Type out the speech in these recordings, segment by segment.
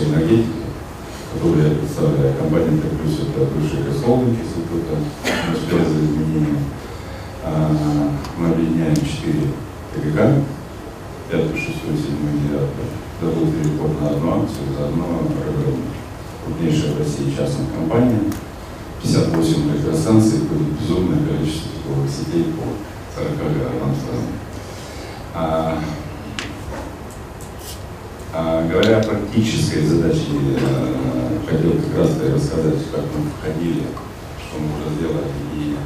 электрическую энергетику, которую я представляю. Компания Т плюс это бывший Косолник института изменения. А, мы объединяем четыре ТГК, пятую, шестую, седьмую, девятую. Это был переход на одну акцию, заодно РБЛ. Крупнейшая в России частная компания. 58 электростанций, будет безумное количество тепловых сетей по 40 городам страны. А, говоря о практической задаче, э, хотел как раз рассказать, как мы входили, что мы уже сделали и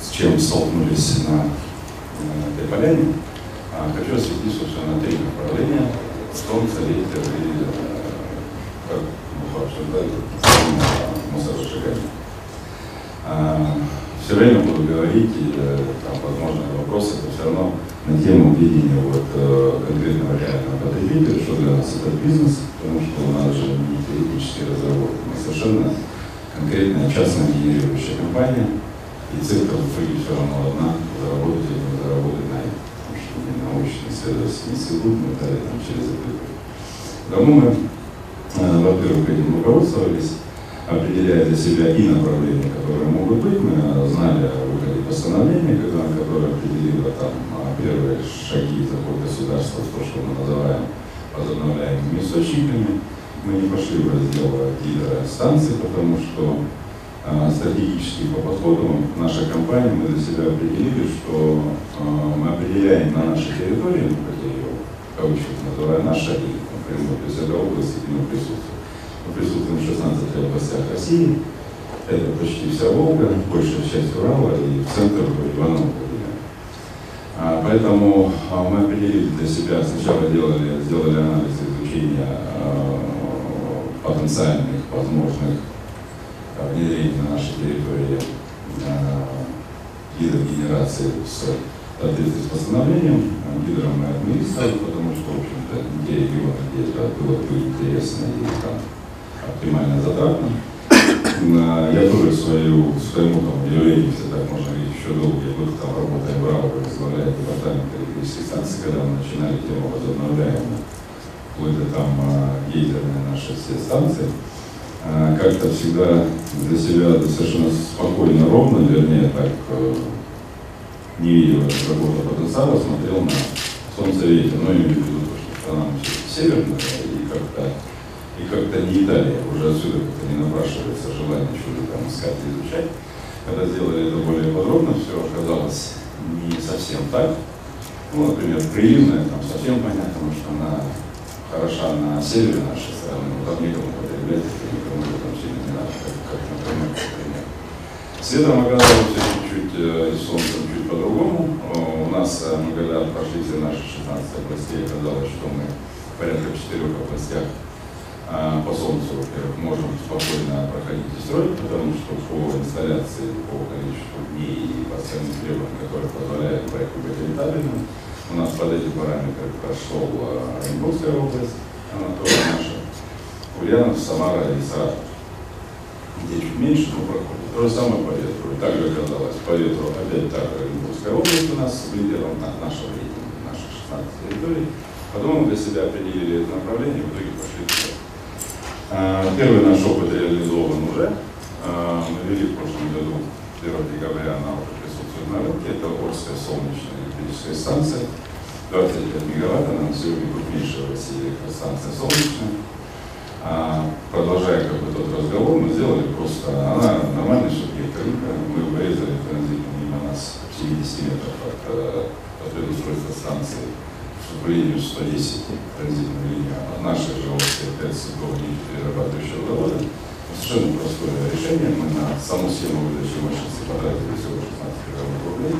с чем столкнулись на, на этой поляне. А, хочу осветить, собственно, три направления. Солнце, ветер и, э, как мы обсуждали, мусоросжигание. А, все время буду говорить, и э, там, возможно, вопросы, это все равно на тему видения вот, э, конкретного реального потребителя, что для нас это бизнес, потому что у нас же не теоретические разработки, мы совершенно конкретная частная генерирующая компания, и цель в итоге все равно одна, заработать или не заработать на этом, потому что не научные исследовательские институт, мы дали там через это. Давно мы, э, во-первых, этим руководствовались, определяя для себя и направления, которые могут быть. Мы знали о выходе постановления, там а, первые шаги такого государства, то, что мы называем возобновляемыми источниками. Мы не пошли в раздел гидростанций, потому что а, стратегически по подходу наша компания, мы для себя определили, что а, мы определяем на нашей территории, ну, как я ее кавычках называю, наша, например, то есть это область, где мы присутствуем мы присутствуем в 16 областях России. Это почти вся Волга, большая часть Урала и центр Иванова. А, поэтому а, мы определили для себя, сначала делали, сделали анализ изучения а, потенциальных возможных внедрений на нашей территории гидрогенерации с соответствии с постановлением. Гидром мы отменили потому что, в общем-то, те регионы, где это было бы интересно и там оптимально затратно. Я тоже свою, своему там, удивлению, если так можно говорить, еще долгие годы там работая в РАО, возглавляя департамент электрических станций, когда мы начинали тему возобновляемых, вплоть до там гейзерные наши все станции, а, как-то всегда для себя совершенно спокойно, ровно, вернее, так э, не видел работу потенциала, смотрел на солнце ветер, но имею в виду, что страна северная, и как-то и как-то не Италия, уже отсюда как-то не напрашивается желание что-то там искать и изучать. Когда сделали это более подробно, все оказалось не совсем так. Ну, например, приливная там совсем понятно, потому что она хороша на севере нашей страны, но там никому потреблять, это никому там сильно не надо, как, как например, например. Светом оказалось чуть-чуть э, и солнцем чуть по-другому. У нас, э, мы когда прошли все наши 16 областей, оказалось, что мы порядка четырех областях по Солнцу, во-первых, можем спокойно проходить и строить, потому что по инсталляции, по количеству дней и по ценным требованиям, которые позволяют проекту быть рентабельным, у нас под эти параметры прошел а, Оренбургская область, она тоже наша, Ульянов, Самара и Саратов, где чуть меньше, но проходит. То же самое по ветру. И также оказалось, по ветру опять та же Оренбургская область у нас лидером на нашего рейтинга, наших 16 территорий. Потом мы для себя определили это направление, в итоге пошли туда. А, первый наш опыт реализован уже. А, мы вели в прошлом году 1 декабря, она уже присутствует на рынке. Это Орская солнечная электрическая станция. 25 мегаватт, она на сегодня крупнейшая в России электростанция солнечная. А, продолжая как бы тот разговор, мы сделали просто, она нормальный субъект рынка, мы вырезали транзит мимо нас 70 метров от, э, от предустройства станции по линию 110 транзитную линию от нашей же области, опять садовой перерабатывающего завода. Совершенно простое решение. Мы на саму схему выдачи мощности потратили всего 16 миллионов рублей.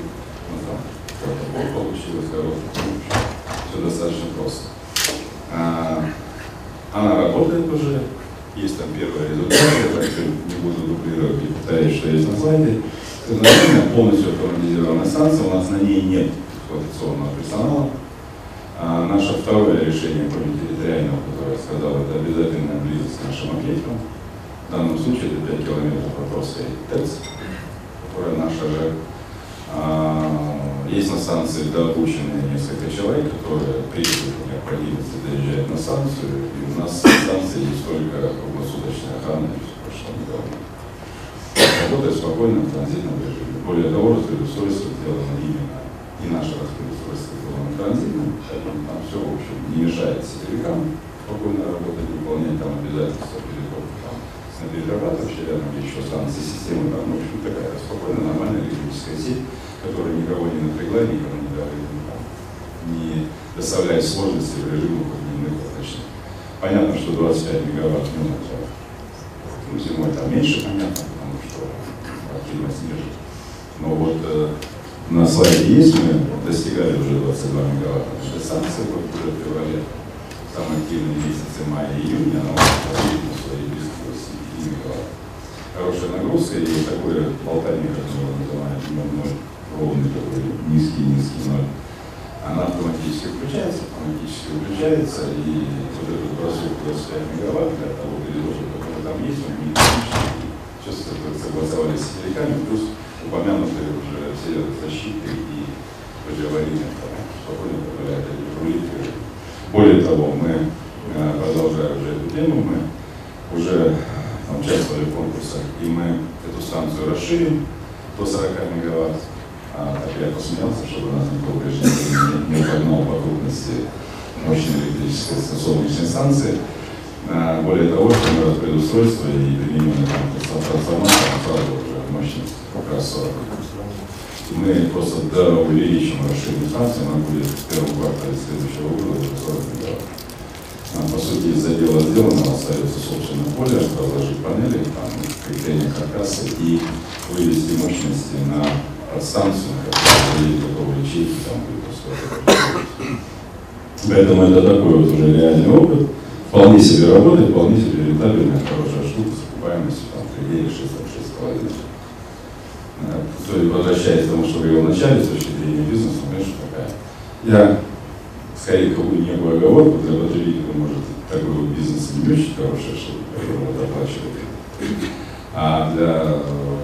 Ну там как-то пол получилось, короткий. Все достаточно просто. А, она работает уже, есть там первые результаты, я так не буду дублировать и повторять, что есть на слайде. Это полностью автоматизированная станция, у нас на ней нет эксплуатационного персонала, а наше второе решение, кроме территориального, которое я сказал, это обязательная близость к нашим объектам. В данном случае это 5 километров от Орской ТЭЦ, которая наша же. А, есть на станции дообученные несколько человек, которые при необходимости доезжают на станцию, и у нас на станции есть только круглосуточная охрана, и что не говорю. Работает спокойно в транзитном режиме. Более того, распредустройство сделано именно, и наше распредустройство сделано транзитным, поэтому там все, в общем, не мешает сетевикам спокойно работать, выполнять там обязательства переход там, с перерабатывающей рядом еще станции системы, там, в общем, такая спокойная, нормальная электрическая сеть, которая никого не напрягла, никого не давит, там, не доставляет сложности в режимах дневных отключений. Понятно, что 25 мегаватт ну, это, ну, зимой там меньше, понятно, потому что активность ниже. Но вот э, на слайде есть, мы достигали уже 22 мегаватта вот уже в феврале, самые активные месяцы мая и июня, она на своей близко 25 мегаватт. Хорошая нагрузка и такое болтание, как мы его называем, дневной, ровный такой низкий-низкий ноль она автоматически включается, автоматически выключается, и вот этот бросок 25 мегаватт для того переложа, который там есть, он не критический. Сейчас согласовались с сетевиками, плюс упомянутые уже все защиты и противоаварийные спокойно позволяют рулить. Более того, мы, э, продолжая уже эту тему, мы уже участвовали в конкурсах, и мы эту станцию расширим до 40 мегаватт а, так я посмеялся, чтобы нас никто прежде не, погнал по крупности мощной электрической солнечной станции. А, более того, что мы предустройство и применение трансформатора сразу уже мощность как 40. Мы просто до увеличим расширение станции, она будет в первом квартале следующего года уже 40 мегаватт. А, по сути, из-за дела сделанного остается собственное поле, разложить панели, там, крепление каркаса и вывести мощности на подстанцию, которая готовы ячейки, там будет Поэтому это такой вот уже реальный опыт. Вполне себе работает, вполне себе рентабельная, хорошая штука с окупаемостью там 3 или 6, 6,5. То есть, возвращаясь к тому, что говорил вначале, с точки зрения бизнеса, конечно, такая. Я скорее какую некую оговорку для потребителя, может, такой бизнес не очень хороший, что который оплачивает. А для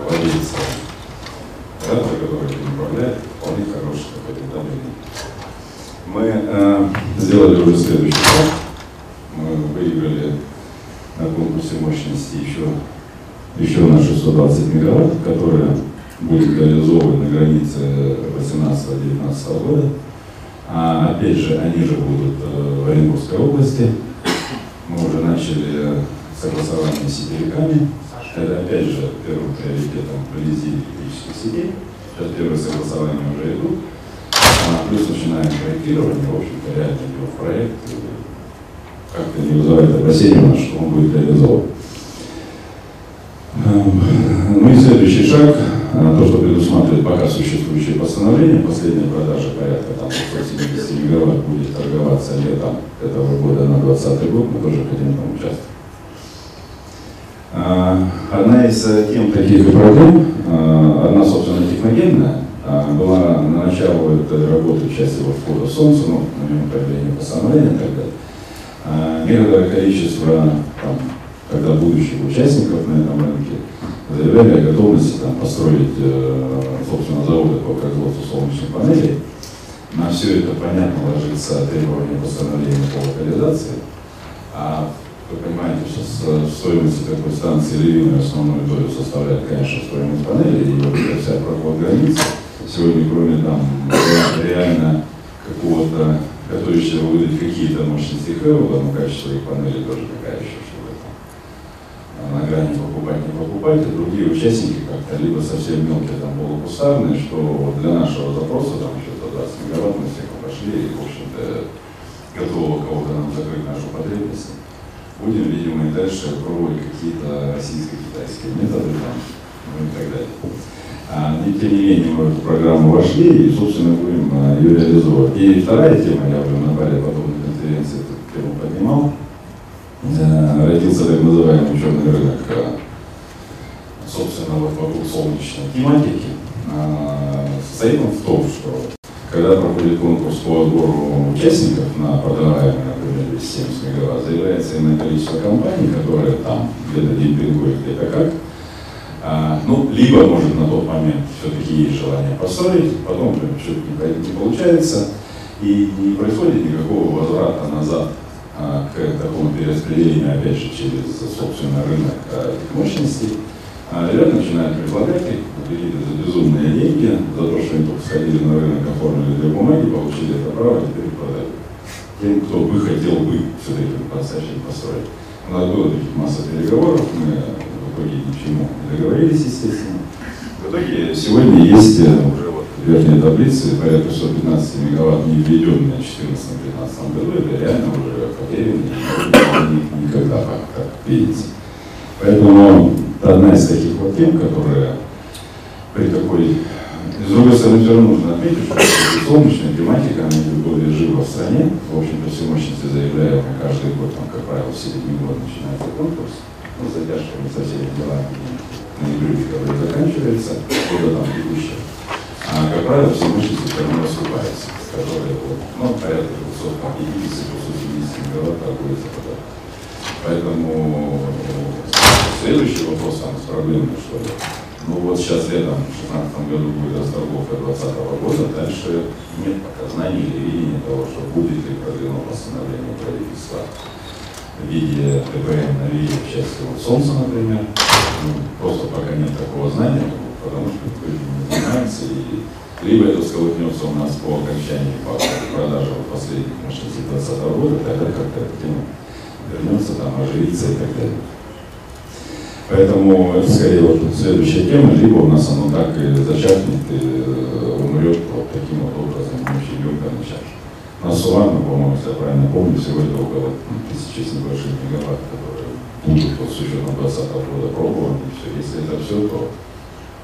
владельца оператор, который этим управляет, вполне хороший, такой рентабельный. Мы э, сделали уже следующий шаг. Мы выиграли на конкурсе мощности еще, еще наши 120 мегаватт, которые будет реализованы на границе 18-19 года. А, опять же, они же будут э, в Оренбургской области. Мы уже начали согласование с сетевиками. Это опять же первым приоритетом вблизи электрических сетей. Сейчас первые согласования уже идут. А, плюс начинаем проектирование, в общем-то, реально идет проект. Как-то не вызывает опасения что он будет реализован. Эм, ну и следующий шаг, то, что предусматривает пока существующее постановление, последняя продажа порядка там 170 мегаватт будет торговаться летом этого года на 2020 год, мы тоже хотим там участвовать. А, одна из э, тем таких проблем, а, одна, собственно, техногенная, а, была на начало этой работы в части вот входа Солнца, ну, на нем появление постановления далее. Некоторое количество, там, когда будущих участников на этом рынке заявляли о готовности там, построить, э, собственно, заводы по производству солнечных панелей. На все это, понятно, ложится требование постановления по локализации. А вы понимаете, что стоимость такой станции львиную основную долю составляет, конечно, стоимость панели, и вот эта вся проход границы. Сегодня, кроме там реально какого-то готовящего выдать какие-то мощности Хэвела, но качество их панели тоже такая еще, на грани покупать, не покупать, и другие участники как-то либо совсем мелкие, там, полукустарные, что для нашего запроса, там еще 120 мегаватт, мы всех пошли, и, в общем-то, готовы кого-то нам закрыть нашу потребность будем, видимо, и дальше пробовать какие-то российско-китайские методы там, ну и так далее. А, и, тем не менее, мы в программу вошли и, собственно, будем а, ее реализовывать. И вторая тема, я уже на паре подобной конференции эту тему поднимал, родился так называемый черный рынок, а, собственно, вот вокруг солнечной тематики. А, состоит он в том, что когда проходит конкурс по отбору участников на продаваемые, например, 70 мегаватт, заявляется иное количество компаний, которые там где-то демпингуют, где-то как. А, ну, либо, может, на тот момент все-таки есть желание построить, потом что-то не, не получается, и не происходит никакого возврата назад к такому перераспределению, опять же, через, собственно, рынок а, этих мощностей. А ребята начинают предлагать их, какие-то за безумные деньги, за то, что они только сходили на рынок, оформили две бумаги, получили это право, теперь продают. Тем, кто бы хотел бы все-таки по-настоящему построить. У нас было таких масса переговоров, мы в итоге ни к чему не договорились, естественно. В итоге сегодня есть э, уже верхней таблице порядка 115 мегаватт не введенные в 2014-2015 году, это реально уже потерянные никогда, как видите. Поэтому одна из таких вот тем, которая при такой... С другой стороны, все равно нужно отметить, что солнечная тематика, она идет более живо в стране. В общем-то, все мощности заявляемые каждый год, там, как правило, в середине года начинается конкурс. Ну, с задержками со всеми делами ноябрю, который заканчивается, года там текущего. А, как правило, все мощности все равно раскупаются, которые, вот, ну, порядка 250-270 мегаватт торгуется потом. Поэтому следующий вопрос там с проблемой, что ли. Ну вот сейчас летом, в 2016 году будет расторговка 2020 года, дальше нет пока знаний или видения того, что будет ли продлено постановление правительства в виде ТПМ на виде части вот Солнца, например. Ну, просто пока нет такого знания, потому что никто этим не занимается. И либо это всколыхнется у нас по окончании продажи последних мощностей 2020 года, тогда как-то эта тема вернется, там, оживится и так далее. Поэтому это скорее вот следующая тема, либо у нас оно так и зачахнет и э, умрет вот таким вот образом, очень легко начать. На Сулана, по-моему, если я правильно помню, сегодня около тысячи с небольшим мегаватт, которые будут вот, с учетом 2020 года пробованы. И все. Если это все, то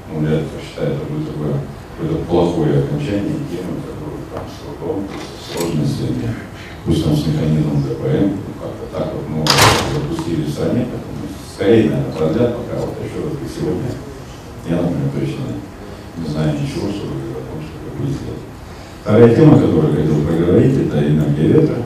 ну, я считаю, это будет такое какое-то плохое окончание темы, которую там с трудом, с сложностями, пусть там с механизмом ДПМ, ну, как-то так вот, но запустили стране, поэтому скорее, наверное, продлят, пока вот еще раз сегодня я, например, точно не знаю ничего, что о том, что это будет сделать. Вторая тема, которую я хотел поговорить, это энергия ветра.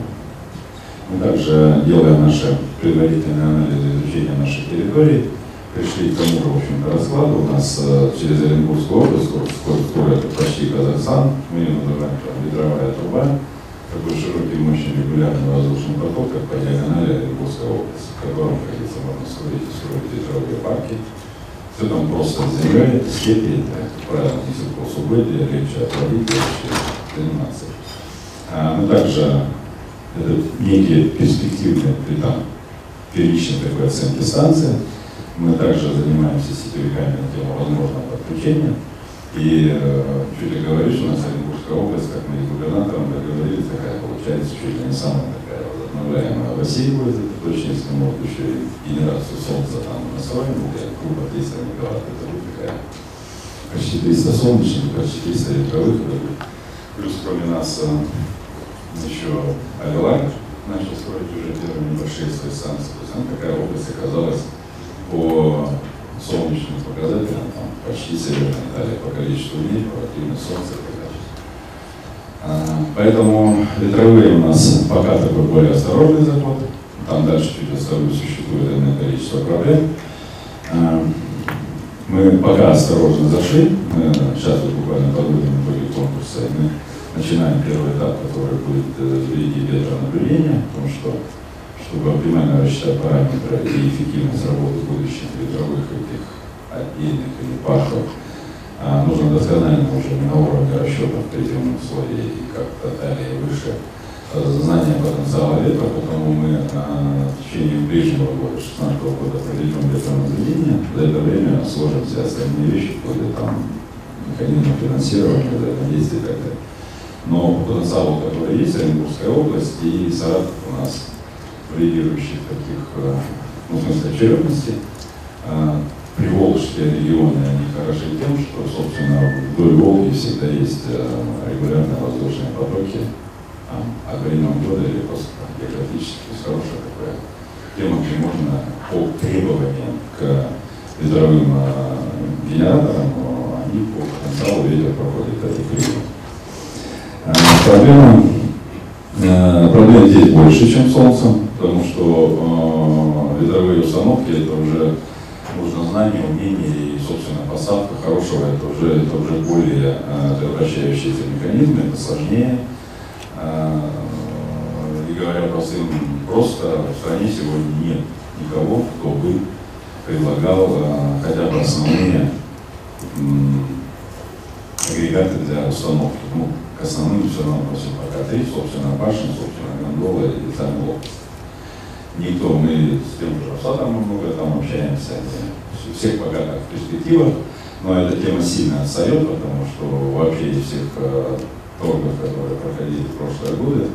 Мы также, делая наши предварительные анализы изучения нашей территории, пришли к тому же, в общем-то, раскладу. У нас э, через Оренбургскую область, которая это почти Казахстан, мы ее называем там, ветровая труба, такой широкий, мощный, регулярный воздушный поток, как по диагонали Оренбургской области, в котором, как говорится, можно и строить ветровые парки. Все там просто с землей, степи, это, как правило, не сельхозугодие, легче отводить, легче заниматься. А, но также это некие перспективные там, первичной такой оценки станции. Мы также занимаемся сетевиками на тему возможного подключения. И э, чуть ли говоришь, у нас Оренбургская область, как мы с губернатором договорились, такая получается чуть ли не самая такая возобновляемая в России будет, это точно, если мы еще и генерацию солнца там настроим, где группа 300 мегаватт, это будет такая почти 300 солнечных, почти 300 ветровых, плюс кроме нас э, еще Авилайнер начал строить уже первые небольшие свои станции. То есть она такая область оказалась по солнечным показателям, там, почти северная Италия по количеству дней, по активности солнца и а, Поэтому ветровые у нас пока такой более осторожный заход. Там дальше чуть оставлю, существует иное количество проблем. А, мы пока осторожно зашли. Мы сейчас вот буквально подводим итоги конкурса. И мы начинаем первый этап, который будет в виде ветронаблюдения, потому что чтобы оптимально рассчитать параметры и эффективность работы будущих ветровых этих отдельных или парков, а, нужно досконально уже на уровне расчетов третьем слое и как-то далее выше знание потенциала ветра, потому мы а, в течение ближнего года, 16 года, проведем ветронаблюдение. За это время сложим все остальные вещи, вплоть там механизмы финансирования, взаимодействия и так далее. Но потенциал, который есть, Оренбургская область и Саратов у нас лидирующих таких, э, ну, в смысле, очередности. А, Приволжские регионы, они хороши тем, что, собственно, вдоль Волги всегда есть э, регулярные воздушные потоки, а времен года или просто географически, хорошая такая тема, где можно по требованиям к ветровым э, генераторам, они по потенциалу ветер проходит этих регионов. Проблема, проблем здесь больше, чем солнцем потому что э, ветровые установки это уже нужно знание, умение и, собственно, посадка хорошего, это уже, это уже более э, превращающиеся механизмы, это сложнее. Э, и говоря простым, просто в стране сегодня нет никого, кто бы предлагал э, хотя бы основные агрегаты для установки. Ну, к основным все равно относим пока три, собственно, башня, собственно, гондола и сами лопасти. Никто, мы с тем же Росатом много там общаемся, всех пока так в перспективах, но эта тема сильно отстает, потому что вообще из всех э, торгов, которые проходили в прошлые годы,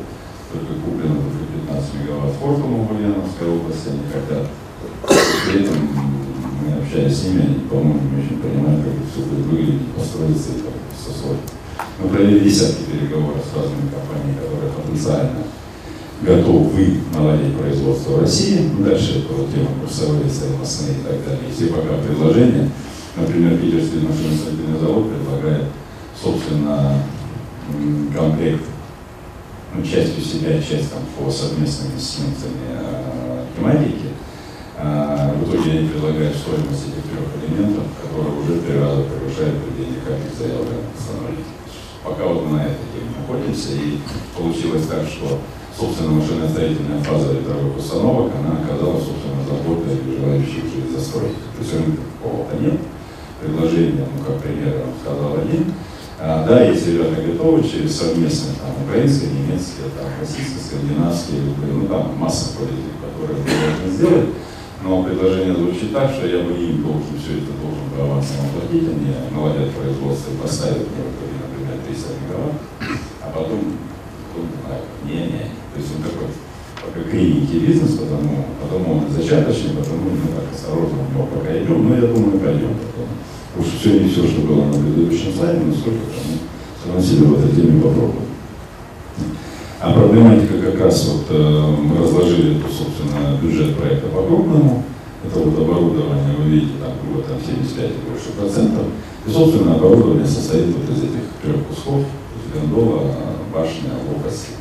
только куплено только 15 мегаватт фортума в Ульяновской области, они хотят. При этом мы общались с ними, они, по-моему, не очень понимают, как все будет выглядеть, построиться и как это все сложно. Мы провели десятки переговоров с разными компаниями, которые потенциально готовы наладить производство в России. Дальше это вот тема курсовые, стоимостные и так далее. Все пока предложения, например, Питерский машиностроительный завод предлагает, собственно, комплект, ну, частью себя, часть там по совместным институтами э, тематики, а, в итоге они предлагают стоимость этих трех элементов, которые уже три раза превышают предельный капит заявленных постановлений. Пока вот мы на этой теме находимся, и получилось так, что, собственно, машиностроительная фаза ветровых установок, она оказалась, собственно, заботой желающих жить застроить. То есть рынка какого-то нет. Предложение, ну, как пример, я сказал один. А, да, есть ребята готовы через совместные, там, украинские, немецкие, там, российские, скандинавские, ну, там масса политик, которые можно сделать. Но предложение звучит так, что я бы им должен все это должен бы авансом оплатить, они наладят производство и поставят мне, например, 300 мегаватт, а потом, ну, не-не, то есть он такой пока кривенький бизнес, потому, потому он зачаточный, потому мы так осторожно в пока идем, но я думаю, пойдем потом. Уж все не все, что было на предыдущем слайде, но сколько там мы согласили в этой теме попробуем. А проблематика как раз вот э, мы разложили, собственно, бюджет проекта по-крупному. Это вот оборудование, вы видите, там было там 75 и больше процентов. И, собственно, оборудование состоит вот из этих трех кусков, гондола, башня, лопасти.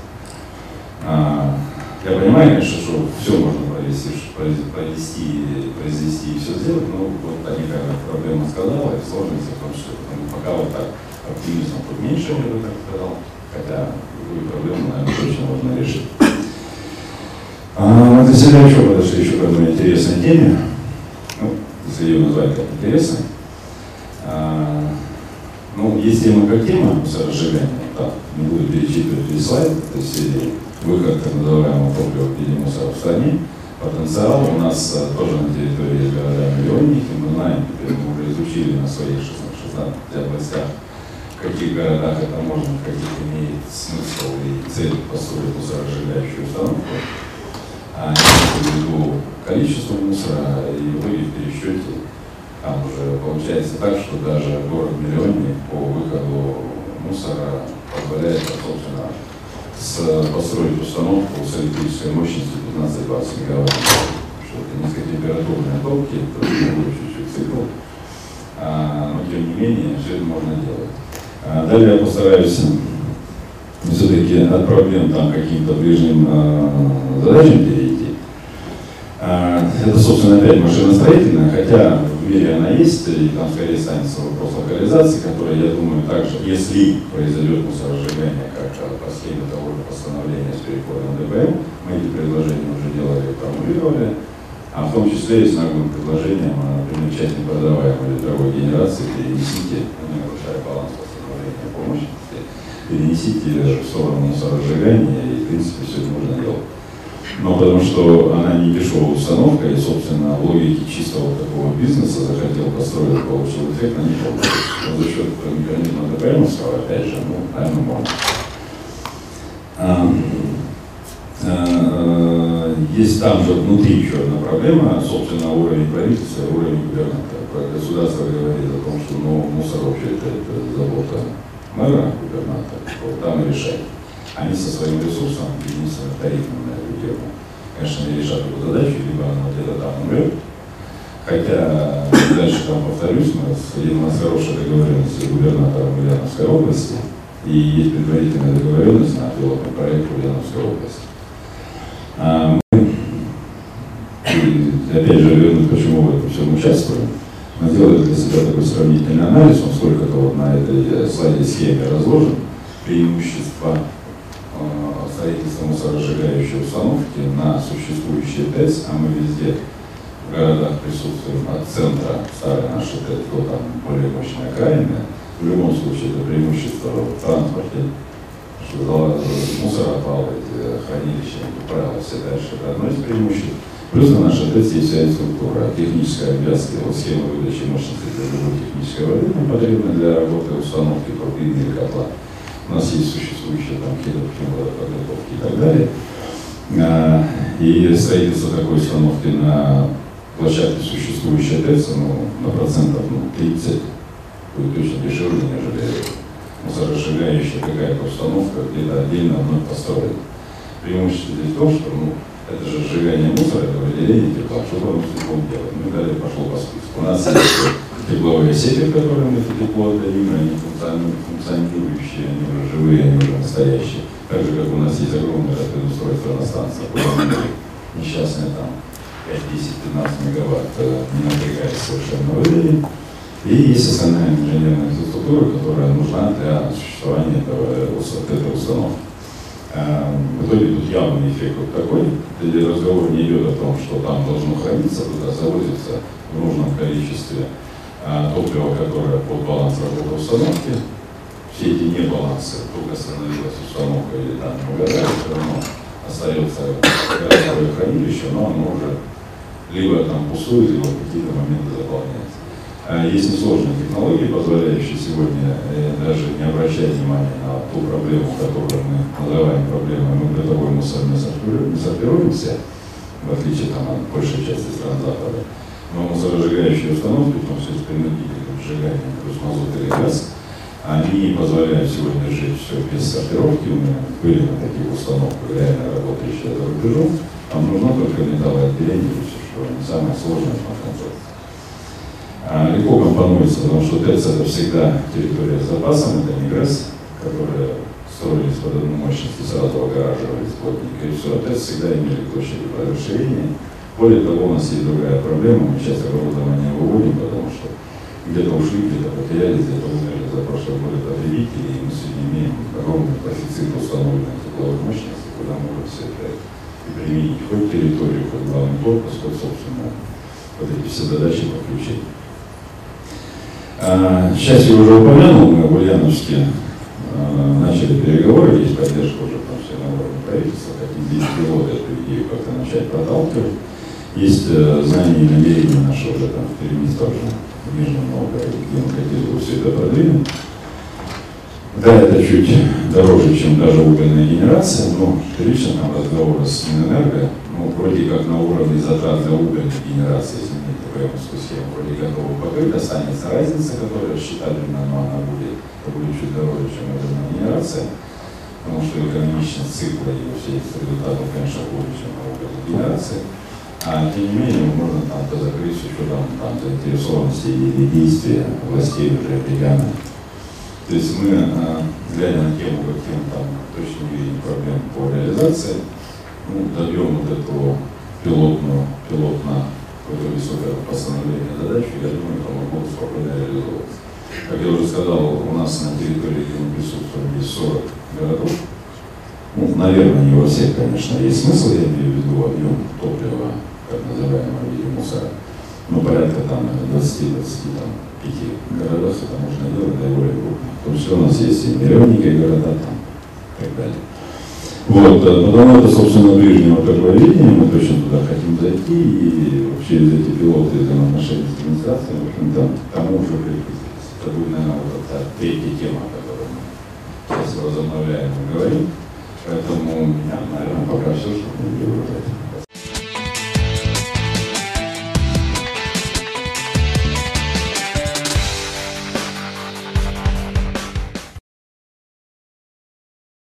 А, я понимаю, конечно, что все можно провести, провести, произвести и все сделать, но вот они как проблема сказала, и сложности в том, что пока вот так оптимизм тут меньше, я бы так сказал, хотя такую проблему, наверное, точно можно решить. А, мы для себя еще подошли еще к одной интересной теме, ну, если ее назвать как интересной. А, ну, есть тема как тема сожжигания, да, не буду перечитывать весь слайд, то есть выход так называемого топлива мусора в стране, потенциал у нас а, тоже на территории города миллионники, мы знаем, теперь мы уже изучили на своих 16, 16 областях, в каких городах это можно, в каких имеет смысл и цель построить мусоросжигающую установку, а не в виду количество мусора и вы в пересчете там уже получается так, что даже город-миллионник по выходу мусора позволяет, собственно, с, построить установку с электрической мощностью 15-20 мегаватт, что это низкотемпературные топки, это чуть-чуть цикл, а, но тем не менее все это можно делать. А далее я постараюсь все-таки от проблем там каким-то ближним э, задачам перейти. Э, это, собственно, опять машиностроительная, хотя мире она есть, и там скорее станется вопрос локализации, который, я думаю, также, если произойдет мусоросжигание, как последнее того же постановления с переходом ДБМ, мы эти предложения уже делали, формулировали, а в том числе и с наглым предложением, например, часть непродаваемой ветровой генерации перенесите, не нарушая баланс мощности, перенесите в сторону мусоросжигания, и, в принципе, все это можно делать. Но потому что она не дешевая установка, и, собственно, в логике чистого такого бизнеса захотел построить, получил эффект, а не получил. Но за счет механизма ДПМовского, опять же, ну, наверное, можно. А, есть там же внутри еще одна проблема, собственно, уровень правительства уровень губернатора. Государство говорит о том, что ну, мусор вообще это, забота мэра, губернатора, вот там решать. Они со своим ресурсом, единственным тарифным на тему, конечно, не решат эту задачу, либо она где-то там умрет. Хотя, дальше там повторюсь, у нас, у нас хорошая договоренность с губернатором Ульяновской области, и есть предварительная договоренность на пилотный проект Ульяновской области. А мы опять же, вернуть, почему в этом всем участвуем. Мы делали для себя такой сравнительный анализ, он сколько-то вот на этой слайде схеме разложен, преимущества э, строительства мусоросжигающей установки на существующие ТЭС, а мы везде в городах присутствуем от центра старой нашей ТЭС до там более мощной окраины, в любом случае это преимущество в транспорте, что мусоропалы, хранилища, как правило, все дальше. Это одно из преимуществ. Плюс на нашей ТЭЦ есть вся инфраструктура, техническая обвязка, вот схема выдачи мощности для любой технической воды, нам потребна для работы установки турбины или котла. У нас есть существующие там хидроподготовки и так далее. А, и строительство такой установки на площадке существующей ТЭЦ, ну, на процентов ну, 30 будет точно дешевле, нежели мусоросжигающая какая-то установка где-то отдельно вновь построена. Преимущество здесь в том, что ну, это же сжигание мусора, это выделение тепла, что там с теплом делать? Ну, далее пошло по списку. У нас есть тепловые сети, в которые мы это тепло отдадим, они функционирующие, они уже живые, они уже настоящие. Так же, как у нас есть огромное устройство на станции, несчастные там 5, 10, 15 мегаватт, э, не напрягаясь совершенно выделили. И есть основная инженерная инфраструктура, которая нужна для существования этого, этой установки. А, в итоге тут явный эффект вот такой, где разговор не идет о том, что там должно храниться, туда завозится в нужном количестве а, топливо, которое под баланс работы установки. Все эти небалансы, только остановилась установка или там не все равно остается городское хранилище, но оно уже либо там пустует, либо какие-то моменты заполняется. А есть несложные технологии, позволяющие сегодня э, даже не обращать внимания на ту проблему, которую мы называем проблемой, мы бытовой мусор не сортируемся, в отличие там, от большей части стран Запада. Но мусоросжигающие установки, в том числе с принудительным сжиганием, плюс мазут или газ, они позволяют сегодня жить все без сортировки. У меня были на таких установках реально работающие за рубежом. Там нужно только металлоотделение, все, что самое сложное в концепции. А, легко компонуется, потому что ТЭЦ это всегда территория с запасом, это не ГРЭС, которые строились под одну мощность и сразу огораживались плотненько, и все. ТЭЦ всегда имели площади под расширение. Более того, у нас есть другая проблема, мы сейчас оборудование выводим, потому что где-то ушли, где-то потерялись, где-то умерли за прошлый год потребители, и мы сегодня имеем огромный профицит установленных тепловых мощностей, куда можно все это и применить хоть территорию, хоть главный корпус, хоть, собственно, вот эти все задачи подключить. А, сейчас я уже упомянул, мы в Ульяновске а, начали переговоры, есть поддержка уже там все на уровне правительства, хотим здесь пилоты эту идею как-то начать проталкивать. Есть э, знания и намерения наши уже там в Перми тоже, в Нижнем Новгороде, где мы хотели бы все это продвинуть. Да, это чуть дороже, чем даже угольная генерация, но лично там разговоры с Минэнерго, ну, вроде как на уровне затрат для угольной генерации, если Схему вроде готовы покрыть, останется разница, которая считательно, но она будет, это будет чуть дороже, чем ядерная генерация, потому что экономичность цикла и все эти результаты, конечно, хуже, чем ядерная генерация. А тем не менее, можно там то закрыть с учетом там, заинтересованности или действия властей уже региональных. То есть мы, а, глядя на тему, каким там точно видим проблем по реализации, ну, добьем вот эту пилотную, пилотно какое высокое постановление задачи, я думаю, это могло спокойно реализовываться. Как я уже сказал, у нас на территории, присутствуем, есть 40 городов. Ну, наверное, не во всех, конечно, есть смысл, я имею в виду объем топлива, как называемого в виде мусора. Но порядка там 20-25 городах это можно делать наиболее крупно. Том числе у нас есть и миллионники города там и так далее. Вот, э, потому это, собственно, ближнего такое видение, мы точно туда хотим зайти, и через эти пилоты взаимоотношения с администрацией, в общем-то, тому уже прикрепились. Это будет, наверное, вот эта третья тема, о которой мы сейчас возобновляем и говорим. Поэтому у меня, наверное, пока все, что мне выражать.